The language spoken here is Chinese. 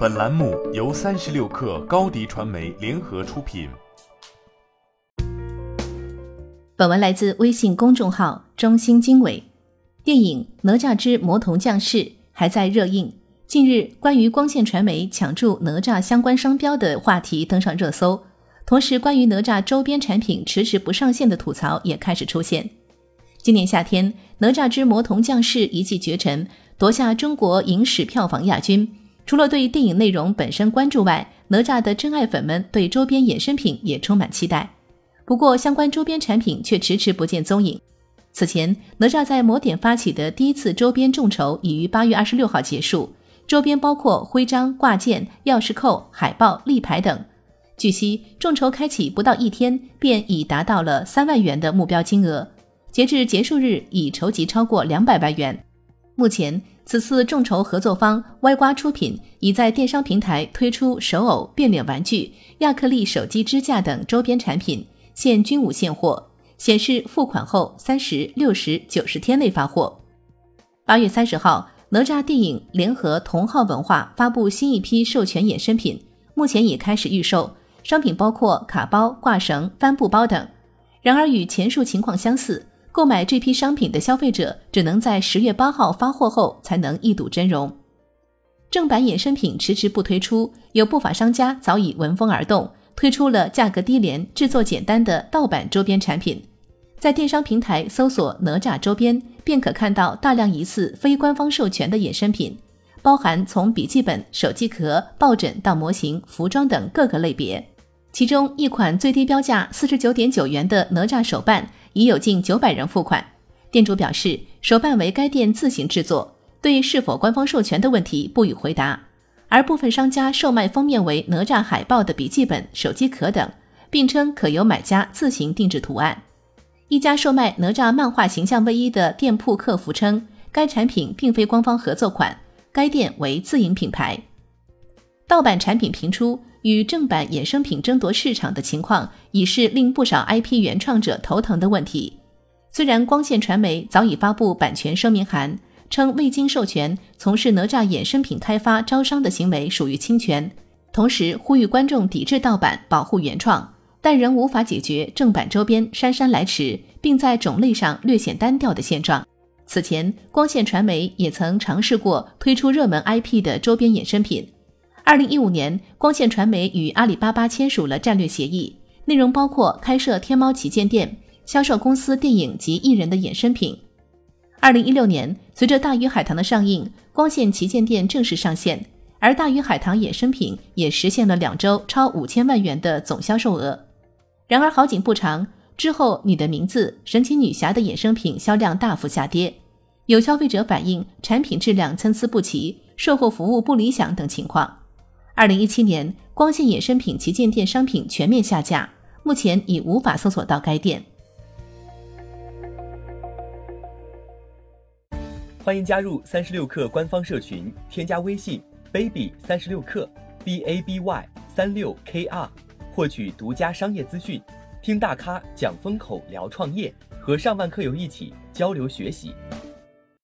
本栏目由三十六氪高低传媒联合出品。本文来自微信公众号“中心经纬”。电影《哪吒之魔童降世》还在热映。近日，关于光线传媒抢注哪吒相关商标的话题登上热搜，同时关于哪吒周边产品迟迟不上线的吐槽也开始出现。今年夏天，《哪吒之魔童降世》一骑绝尘，夺下中国影史票房亚军。除了对电影内容本身关注外，哪吒的真爱粉们对周边衍生品也充满期待。不过，相关周边产品却迟迟不见踪影。此前，哪吒在某点发起的第一次周边众筹已于八月二十六号结束，周边包括徽章、挂件、钥匙扣、海报、立牌等。据悉，众筹开启不到一天，便已达到了三万元的目标金额，截至结束日已筹集超过两百万元。目前，此次众筹合作方歪瓜出品已在电商平台推出手偶、变脸玩具、亚克力手机支架等周边产品，现均无现货。显示付款后三十六十九十天内发货。八月三十号，哪吒电影联合同号文化发布新一批授权衍生品，目前已开始预售。商品包括卡包、挂绳、帆布包等。然而与前述情况相似，购买这批商品的消费者只能在十月八号发货后才能一睹真容。正版衍生品迟迟不推出，有不法商家早已闻风而动，推出了价格低廉、制作简单的盗版周边产品。在电商平台搜索哪吒周边，便可看到大量疑似非官方授权的衍生品，包含从笔记本、手机壳、抱枕到模型、服装等各个类别。其中一款最低标价四十九点九元的哪吒手办，已有近九百人付款。店主表示，手办为该店自行制作，对是否官方授权的问题不予回答。而部分商家售卖封面为哪吒海报的笔记本、手机壳等，并称可由买家自行定制图案。一家售卖哪吒漫画形象卫衣的店铺客服称，该产品并非官方合作款，该店为自营品牌。盗版产品频出，与正版衍生品争夺市场的情况，已是令不少 IP 原创者头疼的问题。虽然光线传媒早已发布版权声明函，称未经授权从事哪吒衍生品开发招商的行为属于侵权，同时呼吁观众抵制盗版，保护原创。但仍无法解决正版周边姗姗来迟，并在种类上略显单调的现状。此前，光线传媒也曾尝试过推出热门 IP 的周边衍生品。二零一五年，光线传媒与阿里巴巴签署了战略协议，内容包括开设天猫旗舰店、销售公司电影及艺人的衍生品。二零一六年，随着《大鱼海棠》的上映，光线旗舰店正式上线，而《大鱼海棠》衍生品也实现了两周超五千万元的总销售额。然而好景不长，之后你的名字、神奇女侠的衍生品销量大幅下跌，有消费者反映产品质量参差不齐、售后服务不理想等情况。二零一七年，光线衍生品旗舰店商品全面下架，目前已无法搜索到该店。欢迎加入三十六氪官方社群，添加微信 baby 三十六氪 b a b y 三六 k r。获取独家商业资讯，听大咖讲风口，聊创业，和上万客友一起交流学习。